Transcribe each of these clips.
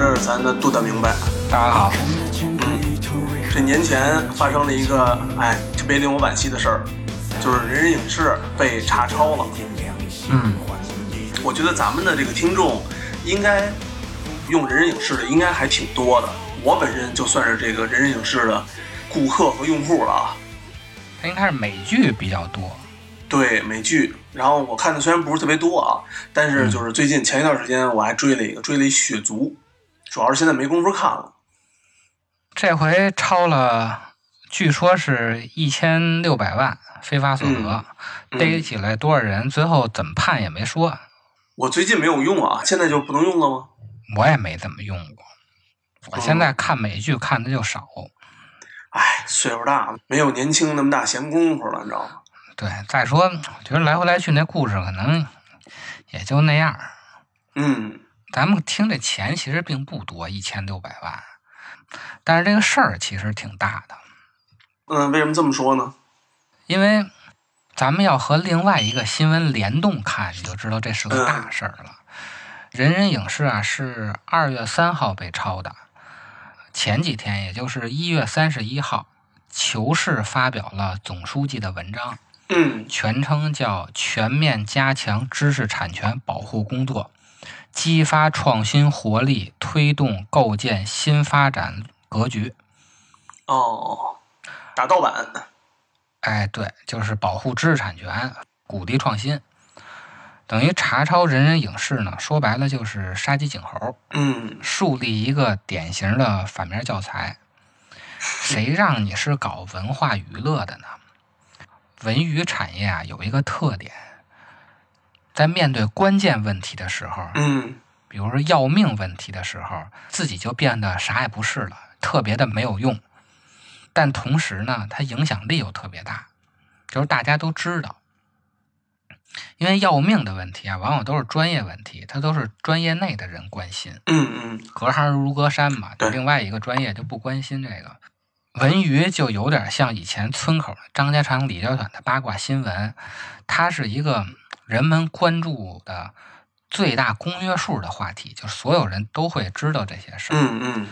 对面的还是咱的杜大明白。大家好，嗯这年前发生了一个哎特别令我惋惜的事儿，就是人人影视被查抄了。嗯，我觉得咱们的这个听众应该用人人影视的应该还挺多的。我本身就算是这个人人影视的顾客和用户了啊。它应该是美剧比较多。对美剧，然后我看的虽然不是特别多啊，但是就是最近前一段时间我还追了一个，追了一《血族》，主要是现在没工夫看了。这回超了，据说是一千六百万非法所得，嗯逮起来多少人，最后怎么判也没说，我最近没有用啊，现在就不能用了吗？我也没怎么用过。我现在看美剧看的就少。哎，岁数大了，没有年轻那么大闲工夫了，你知道吗？对，再说我觉得来回来去那故事可能也就那样。嗯，咱们听这钱其实并不多，一千六百万，但是这个事儿其实挺大的。嗯，为什么这么说呢？因为咱们要和另外一个新闻联动看，你就知道这是个大事儿了。人人影视啊是二月三号被抄的，前几天也就是一月三十一号，求是发表了总书记的文章，嗯全称叫《全面加强知识产权保护工作，激发创新活力，推动构建新发展格局》。哦，打盗版。哎，对，就是保护知识产权，鼓励创新，等于查抄人人影视呢，说白了就是杀鸡儆猴，嗯树立一个典型的反面教材。谁 让你是搞文化娱乐的呢？文娱产业啊有一个特点，在面对关键问题的时候，嗯比如说要命问题的时候，自己就变得啥也不是了，特别的没有用。但同时呢，它影响力又特别大，就是大家都知道。因为要命的问题啊，往往都是专业问题，它都是专业内的人关心，嗯嗯，隔行如隔山嘛。对另外一个专业就不关心这个。文娱就有点像以前村口张家长李家短的八卦新闻，它是一个人们关注的最大公约数的话题，就是所有人都会知道这些事儿。嗯嗯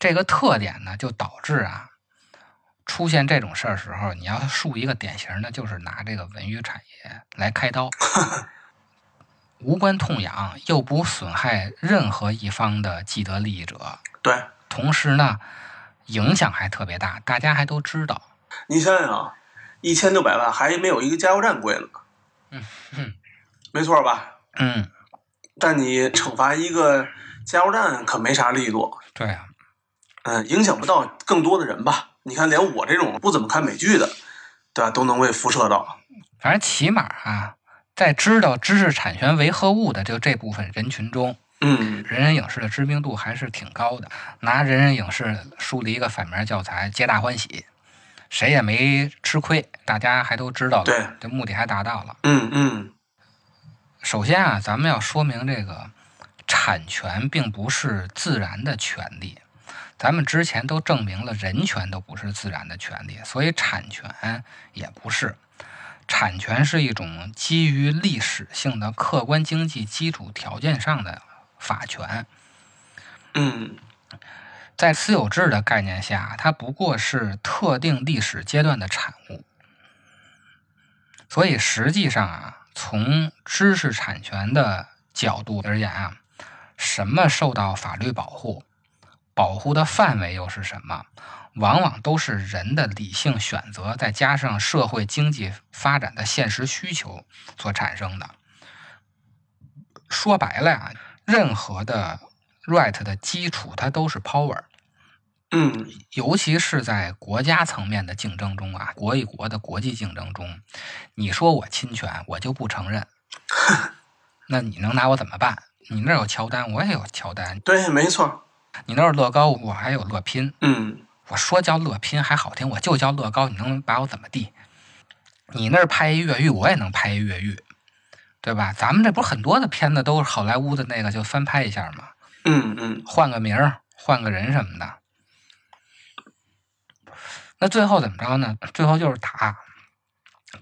这个特点呢，就导致啊，出现这种事儿时候，你要树一个典型的，就是拿这个文娱产业来开刀，无关痛痒，又不损害任何一方的既得利益者，对，同时呢，影响还特别大，大家还都知道。你想想啊，一千六百万还没有一个加油站贵呢。嗯嗯，没错吧？嗯，但你惩罚一个加油站可没啥力度，对啊，嗯，影响不到更多的人吧？你看，连我这种不怎么看美剧的，对吧，都能被辐射到。反正起码啊，在知道知识产权为何物的就这部分人群中，嗯人人影视的知名度还是挺高的。拿人人影视树立一个反面教材，皆大欢喜，谁也没吃亏，大家还都知道了，对，这目的还达到了。嗯嗯首先啊，咱们要说明这个产权并不是自然的权利。咱们之前都证明了，人权都不是自然的权利，所以产权也不是。产权是一种基于历史性的客观经济基础条件上的法权。嗯在私有制的概念下，它不过是特定历史阶段的产物。所以实际上啊，从知识产权的角度而言啊，什么受到法律保护？保护的范围又是什么？往往都是人的理性选择，再加上社会经济发展的现实需求所产生的。说白了呀，任何的 right 的基础，它都是 power。嗯尤其是在国家层面的竞争中啊，国与国的国际竞争中，你说我侵权，我就不承认，那你能拿我怎么办？你那儿有乔丹，我也有乔丹；对，没错。你那儿有乐高，我还有乐拼。嗯我说叫乐拼还好听，我就叫乐高，你能把我怎么地？你那儿拍一越狱，我也能拍一越狱，对吧？咱们这不是很多的片子都是好莱坞的那个就翻拍一下嘛？嗯嗯换个名儿，换个人什么的。那最后怎么着呢？最后就是打，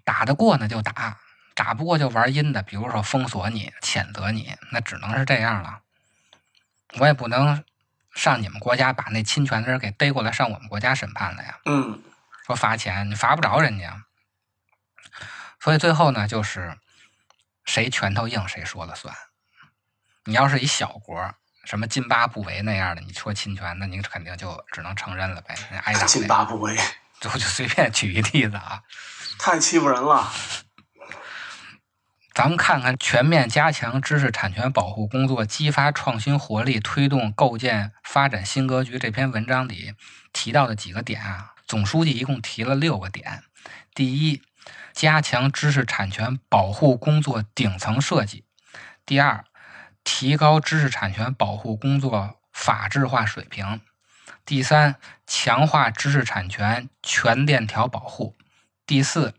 打得过呢就打，打不过就玩阴的，比如说封锁你、谴责你，那只能是这样了。我也不能上你们国家把那侵权的人给逮过来上我们国家审判了呀。嗯说罚钱，你罚不着人家。所以最后呢，就是谁拳头硬谁说了算。你要是一小国，什么津巴布韦那样的，你说侵权，那您肯定就只能承认了呗，那挨打津呗。巴布韦 就就随便举一例子啊，太欺负人了。咱们看看全面加强知识产权保护工作，激发创新活力，推动构建发展新格局这篇文章里提到的几个点啊，总书记一共提了六个点。第一，加强知识产权保护工作顶层设计；第二，提高知识产权保护工作法治化水平；第三，强化知识产权全链条保护；第四，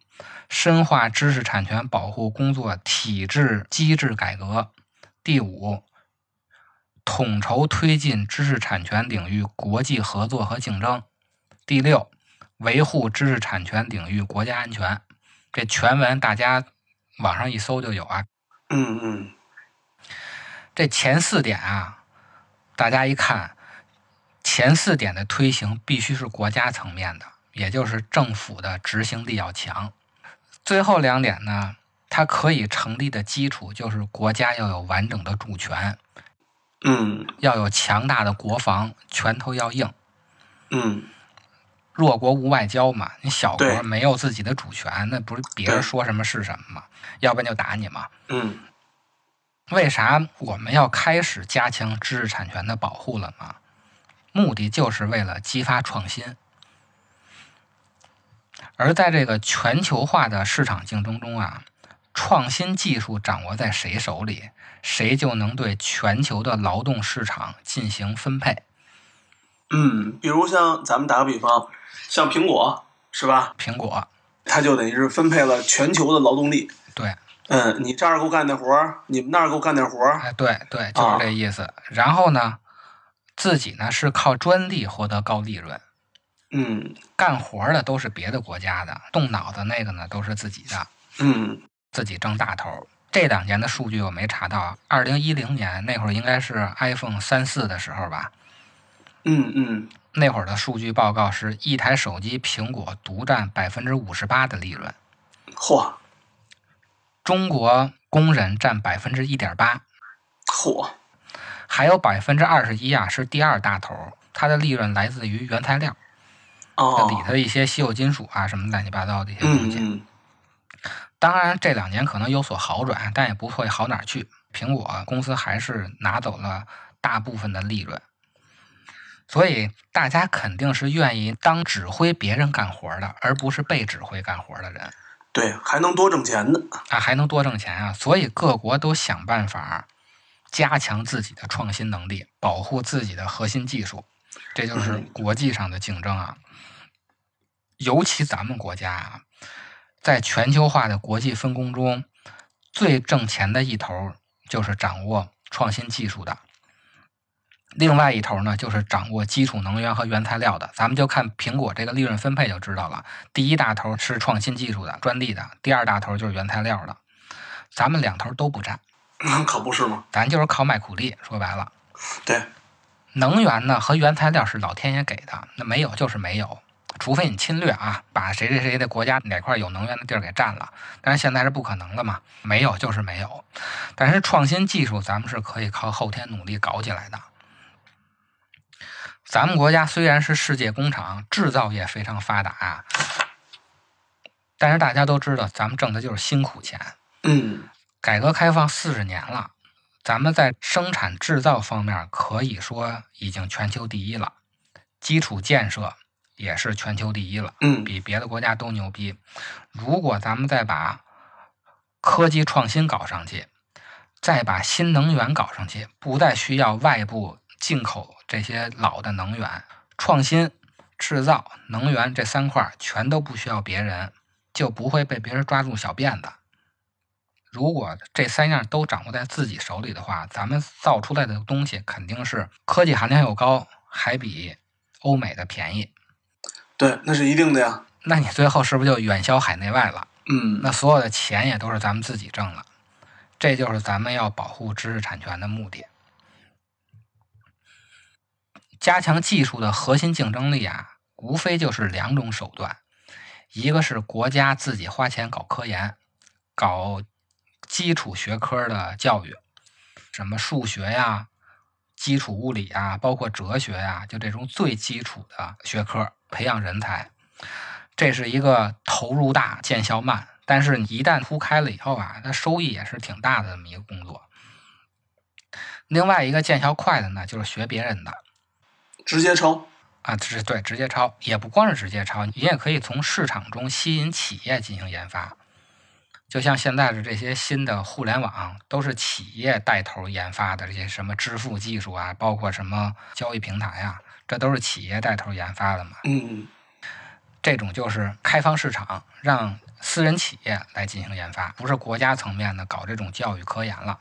深化知识产权保护工作体制机制改革；第五，统筹推进知识产权领域国际合作和竞争；第六，维护知识产权领域国家安全。这全文大家网上一搜就有啊。嗯嗯。这前四点啊，大家一看，前四点的推行必须是国家层面的，也就是政府的执行力要强。最后两点呢，它可以成立的基础就是国家要有完整的主权，嗯要有强大的国防，拳头要硬。嗯弱国无外交嘛，你小国没有自己的主权，那不是别人说什么是什么吗？要不然就打你嘛。嗯为啥我们要开始加强知识产权的保护了呢？目的就是为了激发创新。而在这个全球化的市场竞争中啊，创新技术掌握在谁手里，谁就能对全球的劳动市场进行分配。嗯，比如像咱们打个比方，像苹果是吧？苹果，它就等于是分配了全球的劳动力。对，嗯，你这儿给我干点活儿，你们那儿给我干点活儿。哎，对对，就是这意思。然后呢，自己呢是靠专利获得高利润。嗯干活儿的都是别的国家的，动脑子那个呢都是自己的，嗯自己挣大头。这两年的数据我没查到，二零一零年那会儿应该是 iPhone 三四的时候吧，嗯嗯，那会儿的数据报告是一台手机苹果独占百分之五十八的利润，嚯中国工人占百分之一点八，嚯，还有百分之二十一啊是第二大头，它的利润来自于原材料，哦，里头一些稀有金属啊什么乱七八糟的一些东西。当然，这两年可能有所好转，但也不会好哪儿去。苹果公司还是拿走了大部分的利润，所以大家肯定是愿意当指挥别人干活的，而不是被指挥干活的人对，还能多挣钱呢。啊，还能多挣钱啊！所以各国都想办法加强自己的创新能力，保护自己的核心技术，这就是嗯国际上的竞争啊。尤其咱们国家啊，在全球化的国际分工中，最挣钱的一头就是掌握创新技术的，另外一头呢就是掌握基础能源和原材料的。咱们就看苹果这个利润分配就知道了，第一大头是创新技术的、专利的，第二大头就是原材料的。咱们两头都不占，可不是吗？咱就是靠卖苦力。说白了，对，能源呢和原材料是老天爷给的，那没有就是没有，除非你侵略啊，把谁谁谁的国家哪块有能源的地儿给占了。但是现在是不可能的嘛，没有就是没有。但是创新技术咱们是可以靠后天努力搞起来的。咱们国家虽然是世界工厂，制造业非常发达啊，但是大家都知道，咱们挣的就是辛苦钱。嗯，改革开放四十年了，咱们在生产制造方面可以说已经全球第一了，基础建设也是全球第一了，嗯，比别的国家都牛逼。如果咱们再把科技创新搞上去，再把新能源搞上去，不再需要外部进口这些老的能源，创新、制造、能源这三块全都不需要别人，就不会被别人抓住小辫子。如果这三样都掌握在自己手里的话，咱们造出来的东西肯定是科技含量又高，还比欧美的便宜。对，那是一定的呀。那你最后是不是就远销海内外了？嗯，那所有的钱也都是咱们自己挣了，这就是咱们要保护知识产权的目的。加强技术的核心竞争力啊，无非就是两种手段，一个是国家自己花钱搞科研，搞基础学科的教育，什么数学呀、基础物理啊，包括哲学呀，就这种最基础的学科，培养人才。这是一个投入大、见效慢，但是你一旦铺开了以后啊，它收益也是挺大的这么一个工作。另外一个见效快的呢，就是学别人的直接抄。啊，这是对直接抄，也不光是直接抄，你也可以从市场中吸引企业进行研发。就像现在的这些新的互联网，都是企业带头研发的，这些什么支付技术啊，包括什么交易平台啊，这都是企业带头研发的嘛。嗯，这种就是开放市场，让私人企业来进行研发，不是国家层面的搞这种教育科研了。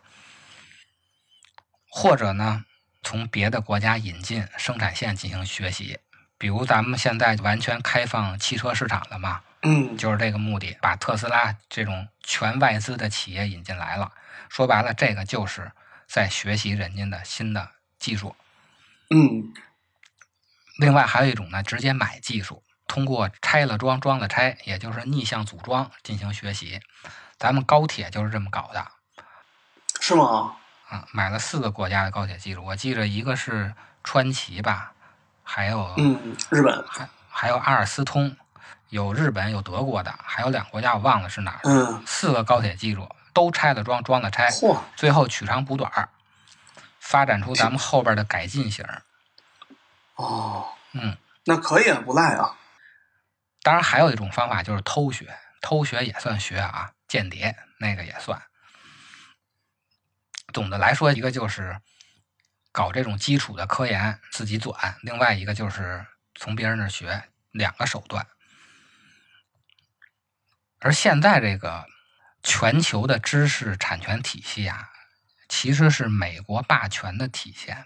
或者呢，从别的国家引进生产线进行学习，比如咱们现在完全开放汽车市场了嘛，嗯，就是这个目的，把特斯拉这种全外资的企业引进来了。说白了，这个就是在学习人家的新的技术。嗯，另外还有一种呢，直接买技术，通过拆了装，装了拆，也就是逆向组装进行学习。咱们高铁就是这么搞的是吗？啊，买了四个国家的高铁技术，我记着一个是川崎吧，还有嗯，日本。还还有阿尔斯通，有日本有德国的，还有两个国家我忘了是哪儿。嗯，四个高铁技术都拆了装，装了拆，嚯，最后取长补短儿，发展出咱们后边的改进型儿。哦，嗯，那可以啊，不赖啊。当然还有一种方法就是偷学，偷学也算学啊，间谍那个也算。总的来说，一个就是搞这种基础的科研自己转，另外一个就是从别人那儿学，两个手段。而现在这个全球的知识产权体系啊，其实是美国霸权的体现。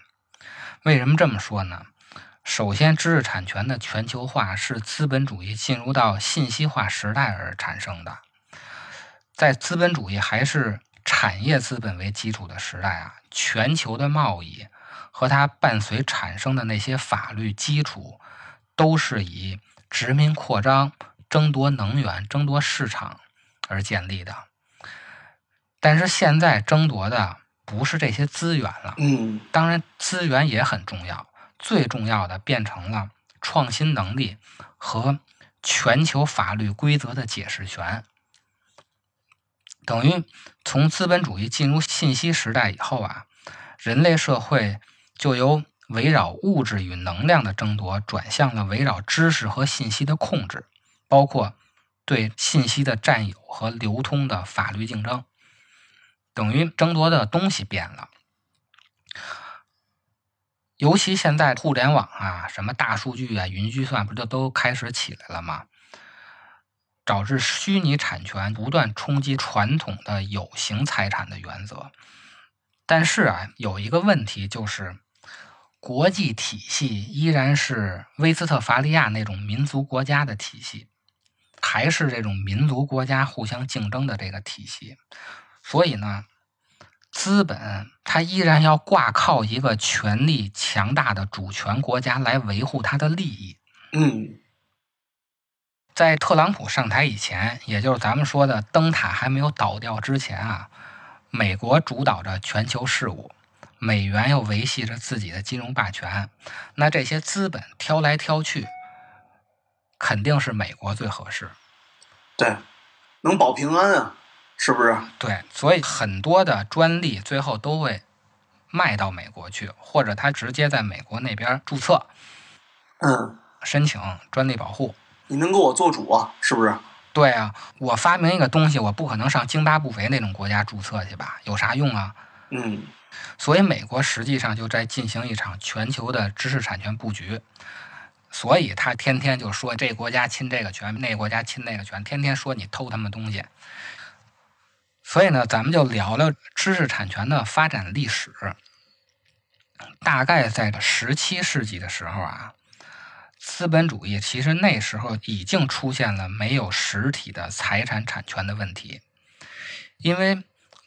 为什么这么说呢？首先，知识产权的全球化是资本主义进入到信息化时代而产生的。在资本主义还是产业资本为基础的时代啊，全球的贸易和它伴随产生的那些法律基础，都是以殖民扩张、争夺能源、争夺市场而建立的。但是现在争夺的不是这些资源了，嗯，当然资源也很重要，最重要的变成了创新能力和全球法律规则的解释权。等于从资本主义进入信息时代以后啊，人类社会就由围绕物质与能量的争夺，转向了围绕知识和信息的控制，包括对信息的占有和流通的法律竞争。等于争夺的东西变了。尤其现在互联网啊，什么大数据啊、云计算，不就都开始起来了吗？导致虚拟产权不断冲击传统的有形财产的原则。但是啊，有一个问题就是，国际体系依然是威斯特伐利亚那种民族国家的体系，还是这种民族国家互相竞争的这个体系。所以呢，资本它依然要挂靠一个权力强大的主权国家来维护它的利益。嗯。在特朗普上台以前，也就是咱们说的灯塔还没有倒掉之前啊，美国主导着全球事务，美元又维系着自己的金融霸权，那这些资本挑来挑去，肯定是美国最合适。对，能保平安啊，是不是？对，所以很多的专利最后都会卖到美国去，或者他直接在美国那边注册，嗯，申请专利保护。你能给我做主啊？是不是？对啊，我发明一个东西，我不可能上津巴布韦那种国家注册去吧？有啥用啊？嗯。所以美国实际上就在进行一场全球的知识产权布局，所以他天天就说这国家侵这个权，那国家侵那个权，天天说你偷他们东西。所以呢，咱们就聊聊知识产权的发展历史。大概在十七世纪的时候啊。资本主义其实那时候已经出现了没有实体的财产产权的问题，因为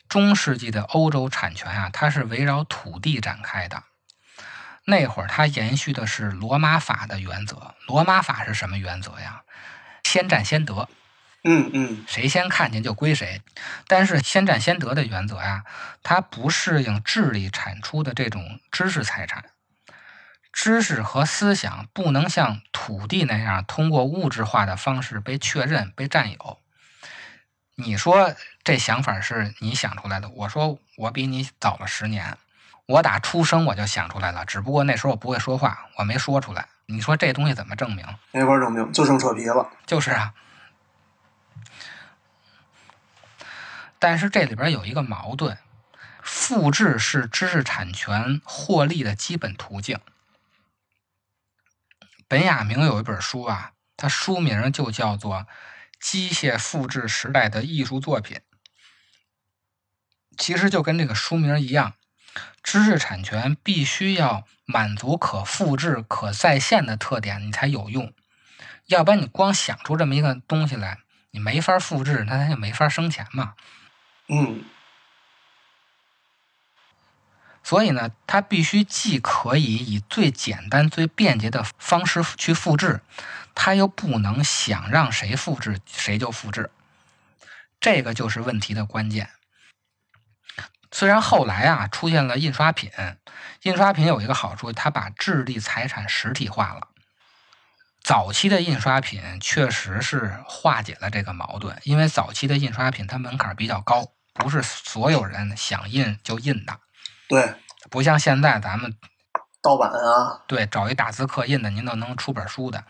中世纪的欧洲产权啊，它是围绕土地展开的。那会儿它延续的是罗马法的原则。罗马法是什么原则呀？先占先得。嗯嗯，谁先看见就归谁。但是先占先得的原则呀，它不适应智力产出的这种知识财产。知识和思想不能像土地那样通过物质化的方式被确认、被占有。你说这想法是你想出来的，我说我比你早了十年，我打出生我就想出来了，只不过那时候我不会说话，我没说出来。你说这东西怎么证明？没法证明，就剩扯皮了。就是啊。但是这里边有一个矛盾：复制是知识产权获利的基本途径。本雅明有一本书啊，它书名就叫做《机械复制时代的艺术作品》。其实就跟这个书名一样，知识产权必须要满足可复制、可再现的特点，你才有用。要不然你光想出这么一个东西来，你没法复制，那它就没法生钱嘛。嗯。所以呢，它必须既可以以最简单、最便捷的方式去复制，它又不能想让谁复制谁就复制，这个就是问题的关键。虽然后来啊出现了印刷品，印刷品有一个好处，它把智力财产实体化了。早期的印刷品确实是化解了这个矛盾，因为早期的印刷品它门槛比较高，不是所有人想印就印的。对，不像现在咱们盗版啊，对，找一大字刻印的，您都能出本书的。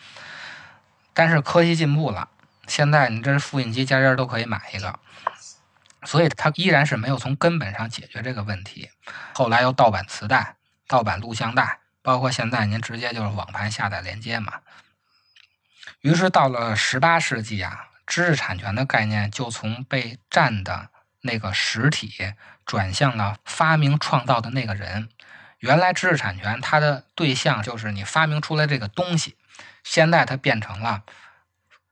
但是科技进步了，现在你这复印机家家都可以买一个，所以它依然是没有从根本上解决这个问题。后来又盗版磁带、盗版录像带，包括现在您直接就是网盘下载连接嘛。于是到了十八世纪啊，知识产权的概念就从被占的那个实体。转向了发明创造的那个人。原来知识产权它的对象就是你发明出来这个东西，现在它变成了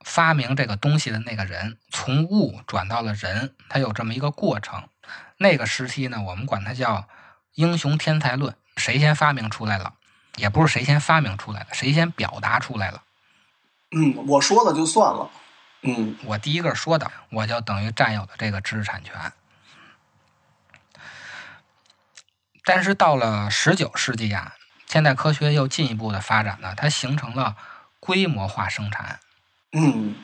发明这个东西的那个人，从物转到了人，它有这么一个过程。那个时期呢，我们管它叫英雄天才论，谁先发明出来了，也不是谁先发明出来的，谁先表达出来了。嗯，我说了就算了。嗯，我第一个说的，我就等于占有了这个知识产权。但是到了十九世纪啊，现代科学又进一步的发展了，它形成了规模化生产。嗯，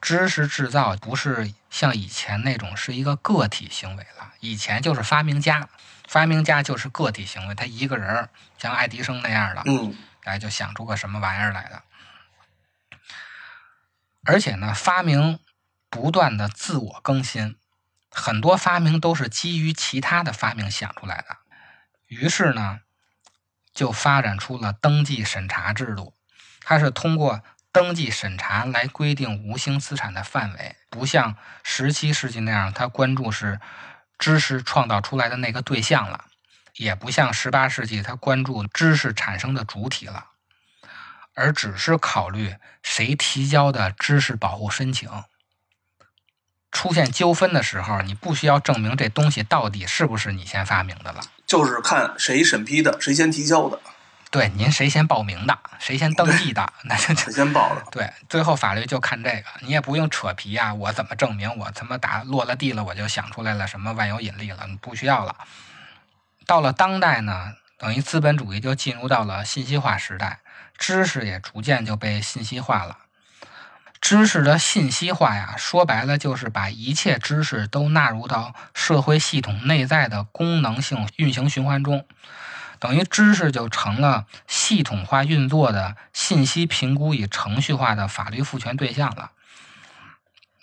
知识制造不是像以前那种是一个个体行为了，以前就是发明家，发明家就是个体行为，他一个人像爱迪生那样的，嗯，哎，就想出个什么玩意儿来的。而且呢，发明不断的自我更新，很多发明都是基于其他的发明想出来的。于是呢，就发展出了登记审查制度。它是通过登记审查来规定无形资产的范围，不像十七世纪那样，他关注是知识创造出来的那个对象了，也不像十八世纪他关注知识产生的主体了，而只是考虑谁提交的知识保护申请。出现纠纷的时候，你不需要证明这东西到底是不是你先发明的了，就是看谁审批的，谁先提交的，对，您谁先报名的，谁先登记的，那就谁先报的。对，最后法律就看这个，你也不用扯皮啊，我怎么证明我他妈打落了地了，我就想出来了什么万有引力了？你不需要了。到了当代呢，等于资本主义就进入到了信息化时代，知识也逐渐就被信息化了。知识的信息化呀，说白了就是把一切知识都纳入到社会系统内在的功能性运行循环中，等于知识就成了系统化运作的信息评估与程序化的法律赋权对象了。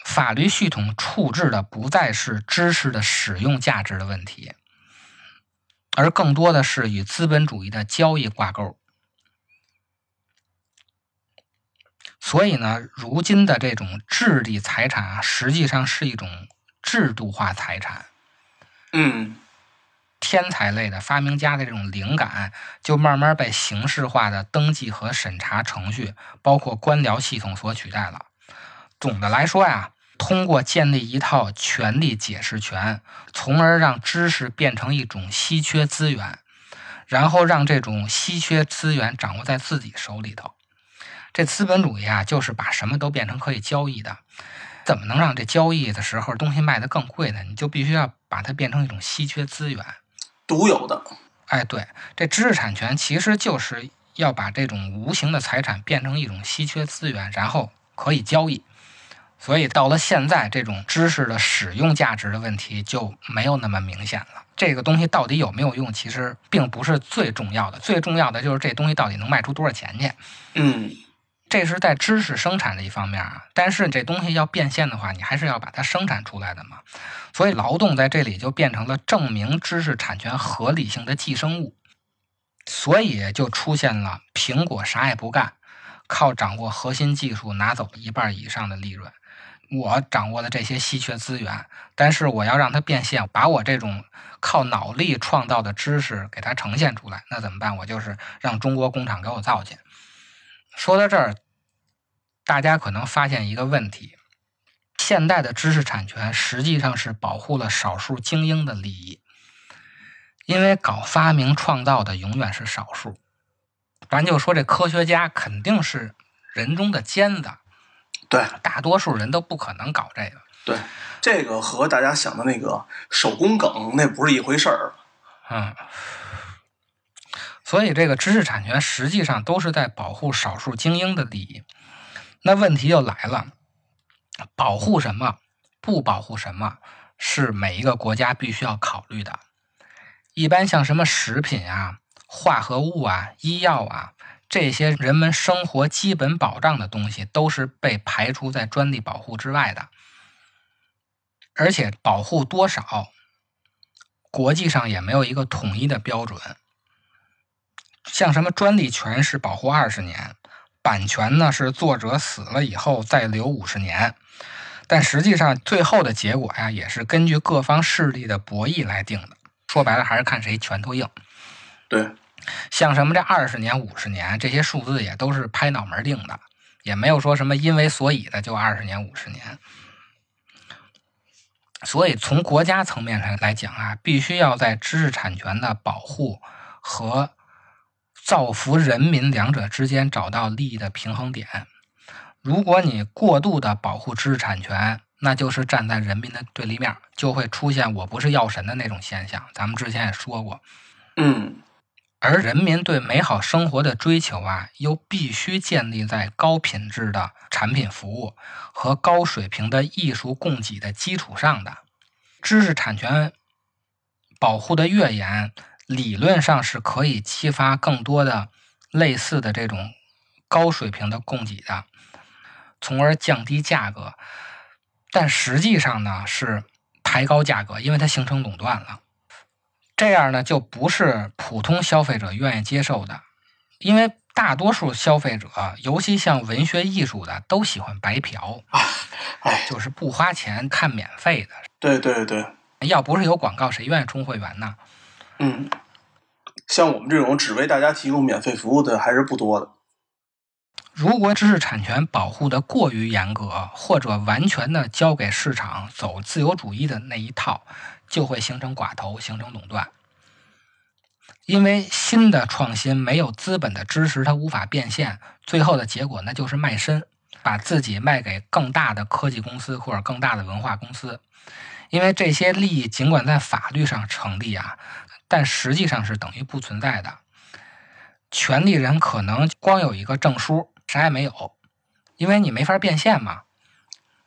法律系统处置的不再是知识的使用价值的问题，而更多的是与资本主义的交易挂钩。所以呢，如今的这种智力财产啊，实际上是一种制度化财产。嗯，天才类的发明家的这种灵感，就慢慢被形式化的登记和审查程序，包括官僚系统所取代了。总的来说呀，通过建立一套权力解释权，从而让知识变成一种稀缺资源，然后让这种稀缺资源掌握在自己手里头。这资本主义啊，就是把什么都变成可以交易的。怎么能让这交易的时候东西卖得更贵呢？你就必须要把它变成一种稀缺资源，独有的。哎，对，这知识产权其实就是要把这种无形的财产变成一种稀缺资源，然后可以交易。所以到了现在，这种知识的使用价值的问题就没有那么明显了。这个东西到底有没有用，其实并不是最重要的，最重要的就是这东西到底能卖出多少钱去。嗯。这是在知识生产的一方面啊，但是这东西要变现的话，你还是要把它生产出来的嘛。所以劳动在这里就变成了证明知识产权合理性的寄生物，所以就出现了苹果啥也不干，靠掌握核心技术拿走一半以上的利润。我掌握了这些稀缺资源，但是我要让它变现，把我这种靠脑力创造的知识给它呈现出来，那怎么办？我就是让中国工厂给我造去。说到这儿，大家可能发现一个问题：现代的知识产权实际上是保护了少数精英的利益，因为搞发明创造的永远是少数。咱就说这科学家肯定是人中的尖子，对，大多数人都不可能搞这个。对，这个和大家想的那个手工梗那不是一回事儿。嗯。所以，这个知识产权实际上都是在保护少数精英的利益。那问题就来了：保护什么，不保护什么，是每一个国家必须要考虑的。一般像什么食品啊、化合物啊、医药啊这些人们生活基本保障的东西，都是被排除在专利保护之外的。而且，保护多少，国际上也没有一个统一的标准。像什么专利权是保护二十年，版权呢是作者死了以后再留五十年，但实际上最后的结果呀，也是根据各方势力的博弈来定的。说白了，还是看谁拳头硬。对，像什么这二十年、五十年这些数字也都是拍脑门定的，也没有说什么因为所以的就二十年、五十年。所以从国家层面上来讲啊，必须要在知识产权的保护和造福人民两者之间找到利益的平衡点。如果你过度的保护知识产权，那就是站在人民的对立面，就会出现我不是药神的那种现象。咱们之前也说过，嗯，而人民对美好生活的追求啊，又必须建立在高品质的产品服务和高水平的艺术供给的基础上的。知识产权保护的越严。理论上是可以激发更多的类似的这种高水平的供给的，从而降低价格。但实际上呢，是抬高价格，因为它形成垄断了。这样呢，就不是普通消费者愿意接受的。因为大多数消费者，尤其像文学艺术的，都喜欢白嫖，哎，就是不花钱看免费的。对对对，要不是有广告，谁愿意充会员呢？嗯，像我们这种只为大家提供免费服务的还是不多的。如果知识产权保护的过于严格，或者完全的交给市场走自由主义的那一套，就会形成寡头，形成垄断。因为新的创新没有资本的支持，它无法变现，最后的结果那就是卖身，把自己卖给更大的科技公司或者更大的文化公司。因为这些利益尽管在法律上成立啊，但实际上是等于不存在的。权利人可能光有一个证书，啥也没有，因为你没法变现嘛。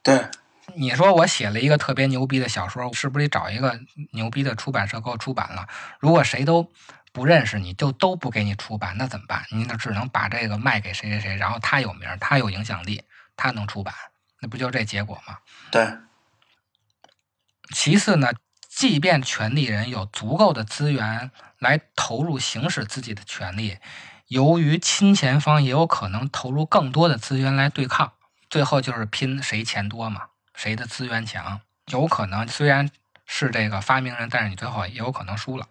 对，你说我写了一个特别牛逼的小说，是不是得找一个牛逼的出版社给我出版了？如果谁都不认识你，就都不给你出版，那怎么办？你就只能把这个卖给谁谁谁，然后他有名，他有影响力，他能出版，那不就这结果吗？对，其次呢，即便权利人有足够的资源来投入行使自己的权利，由于侵权方也有可能投入更多的资源来对抗，最后就是拼谁钱多嘛，谁的资源强。有可能虽然是这个发明人，但是你最后也有可能输了。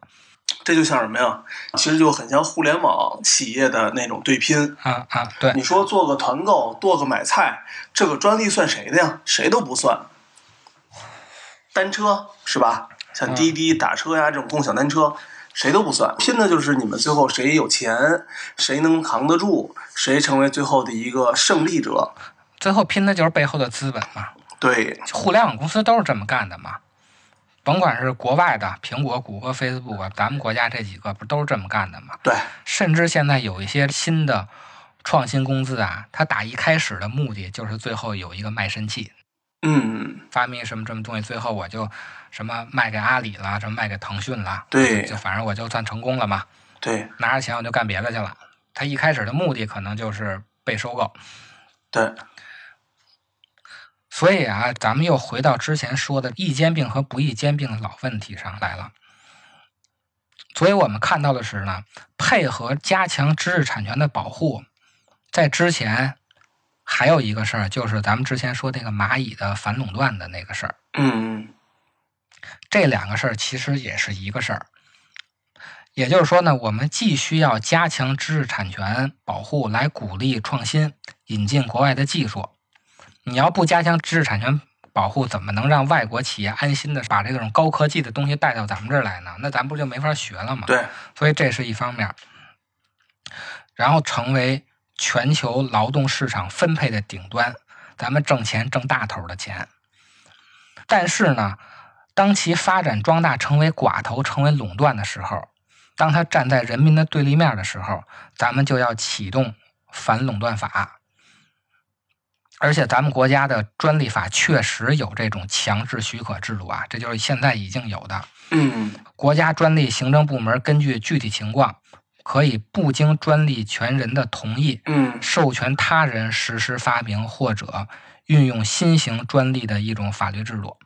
这就像什么呀？其实就很像互联网企业的那种对拼。啊啊，对你说做个团购，做个买菜，这个专利算谁的呀？谁都不算。单车是吧？像滴滴打车呀这种共享单车，谁都不算。拼的就是你们最后谁有钱，谁能扛得住，谁成为最后的一个胜利者。最后拼的就是背后的资本嘛。对，互联网公司都是这么干的嘛。甭管是国外的苹果、谷歌、Facebook，咱们国家这几个不都是这么干的吗？对，甚至现在有一些新的创新公司啊，它打一开始的目的就是最后有一个卖身契，嗯，发明什么什么东西，最后我就什么卖给阿里了，什么卖给腾讯了，对就反正我就算成功了嘛，对拿着钱我就干别的去了。他一开始的目的可能就是被收购，对，所以啊，咱们又回到之前说的易兼并和不易兼并的老问题上来了。所以我们看到的是呢，配合加强知识产权的保护，在之前还有一个事儿，就是咱们之前说那个蚂蚁的反垄断的那个事儿。嗯这两个事儿其实也是一个事儿。也就是说呢，我们既需要加强知识产权保护，来鼓励创新，引进国外的技术。你要不加强知识产权保护，怎么能让外国企业安心的把这种高科技的东西带到咱们这儿来呢？那咱不就没法学了吗？对，所以这是一方面。然后成为全球劳动市场分配的顶端，咱们挣钱挣大头的钱。但是呢，当其发展壮大成为寡头、成为垄断的时候，当他站在人民的对立面的时候，咱们就要启动反垄断法。而且咱们国家的专利法确实有这种强制许可制度啊，这就是现在已经有的。嗯国家专利行政部门根据具体情况，可以不经专利权人的同意，嗯授权他人实施发明或者运用新型专利的一种法律制度。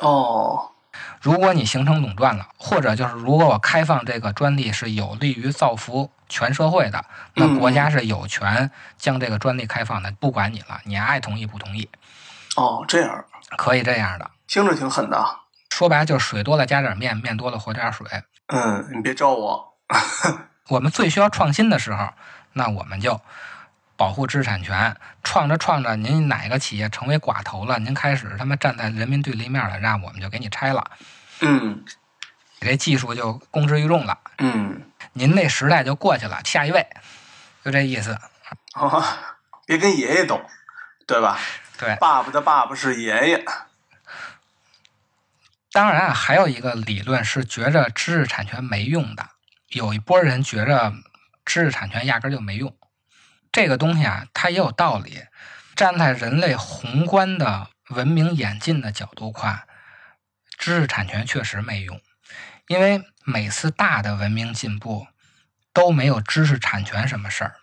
哦，如果你形成垄断了，或者就是如果我开放这个专利是有利于造福全社会的，那嗯国家是有权将这个专利开放的，不管你了，你爱同意不同意，哦，这样可以这样的。听着挺狠的。说白了就是水多了加点面，面多了和点水。嗯，你别招我。我们最需要创新的时候，那我们就保护知识产权。创着创着，您哪个企业成为寡头了，您开始他妈站在人民对立面了，那我们就给你拆了，嗯这技术就公之于众了，嗯，您那时代就过去了，下一位，就这意思。哦，别跟爷爷斗，对吧？对，爸爸的爸爸是爷爷。当然啊，还有一个理论是觉着知识产权没用的，有一波人觉着知识产权压根儿就没用。这个东西啊，它也有道理。站在人类宏观的文明演进的角度看，知识产权确实没用，因为每次大的文明进步都没有知识产权什么事儿。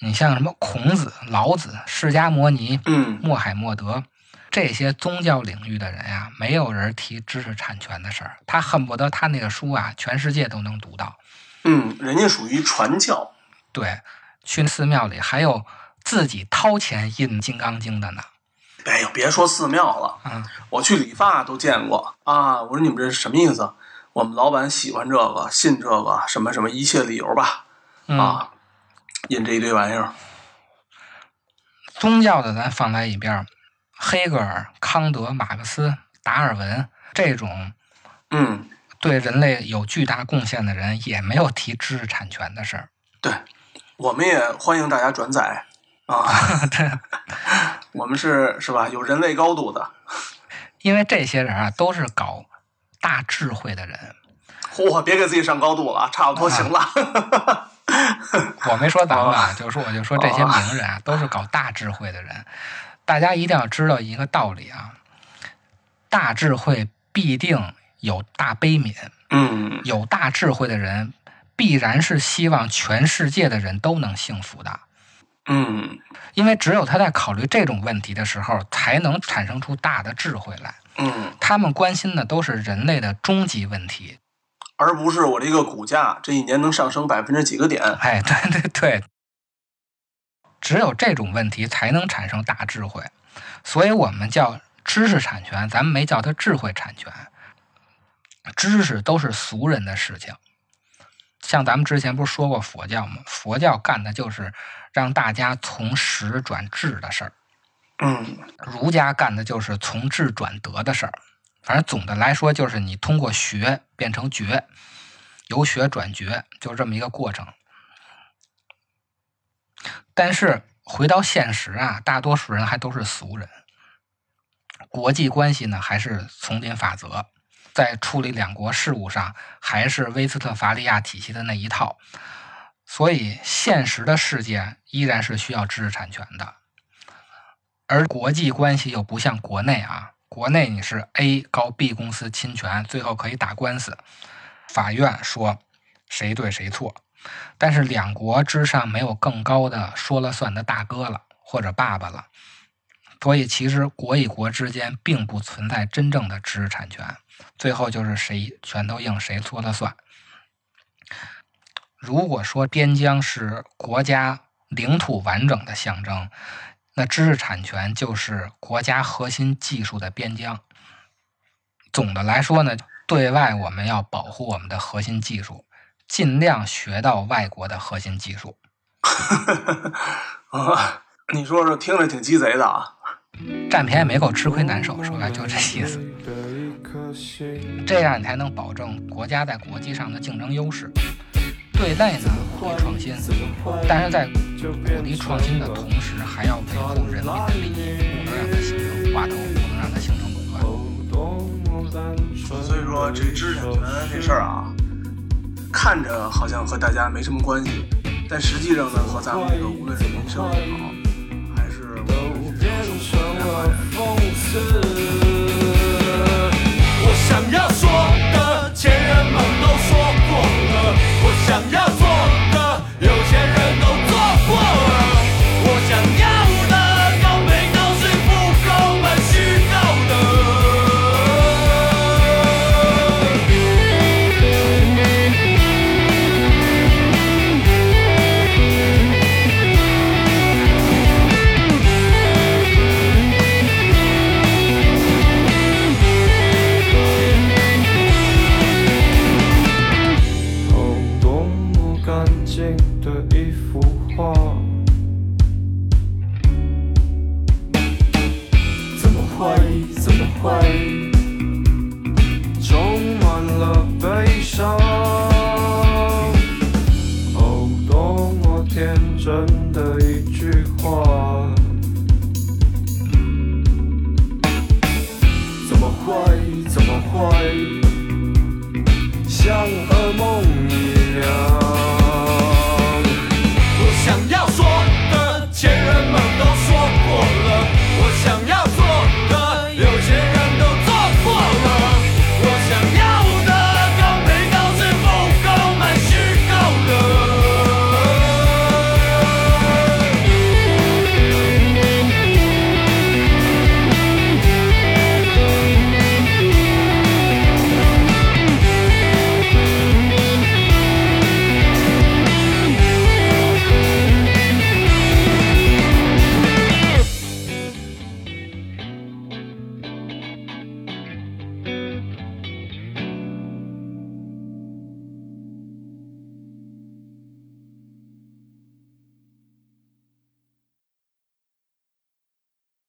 你像什么孔子、老子、释迦摩尼、嗯穆罕默德这些宗教领域的人呀，没有人提知识产权的事儿。他恨不得他那个书啊，全世界都能读到。嗯，人家属于传教。对，去寺庙里还有自己掏钱印《金刚经》的呢。哎呦，别说寺庙了，嗯，我去理发都见过啊。我说你们这是什么意思？我们老板喜欢这个，信这个，什么什么一切理由吧，嗯啊，印这一堆玩意儿。宗教的咱放在一边儿，黑格尔、康德、马克思、达尔文这种嗯，对人类有巨大贡献的人，也没有提知识产权的事儿。对，我们也欢迎大家转载啊。对，我们是是吧？有人类高度的。因为这些人啊，都是搞大智慧的人。嚯，别给自己上高度了啊，差不多行了。我没说咱们啊，就说我就说这些名人啊，都是搞大智慧的人。大家一定要知道一个道理啊，大智慧必定有大悲悯，嗯有大智慧的人必然是希望全世界的人都能幸福的。嗯因为只有他在考虑这种问题的时候，才能产生出大的智慧来。嗯，他们关心的都是人类的终极问题。而不是我这个股价这一年能上升百分之几个点。哎，对对对，只有这种问题才能产生大智慧，所以我们叫知识产权，咱们没叫它智慧产权。知识都是俗人的事情，像咱们之前不是说过佛教吗？佛教干的就是让大家从实转智的事儿，嗯儒家干的就是从智转德的事儿。反正总的来说，就是你通过学变成觉，由学转觉，就这么一个过程。但是回到现实啊，大多数人还都是俗人。国际关系呢，还是丛林法则，在处理两国事务上，还是威斯特伐利亚体系的那一套。所以，现实的世界依然是需要知识产权的。而国际关系又不像国内啊，国内你是 A 告 B 公司侵权，最后可以打官司，法院说谁对谁错。但是两国之上没有更高的说了算的大哥了或者爸爸了，所以其实国与国之间并不存在真正的知识产权，最后就是谁拳头硬谁说了算。如果说边疆是国家领土完整的象征，那知识产权就是国家核心技术的边疆。总的来说呢，对外我们要保护我们的核心技术，尽量学到外国的核心技术。啊，你说说，听着挺鸡贼的啊。占便宜没够，吃亏难受，说白就这意思。这样你才能保证国家在国际上的竞争优势。对内呢鼓励创新，但是在鼓励创新的同时，还要维护人民的利益，不能让它形成寡头，不能让它形成垄断。所以说，这知识产权这事儿啊，看着好像和大家没什么关系，但实际上呢，和咱们这个无论是民生也好，还是我们这个生活的发展我想要说的，前人们都说过了；我想要做 sudden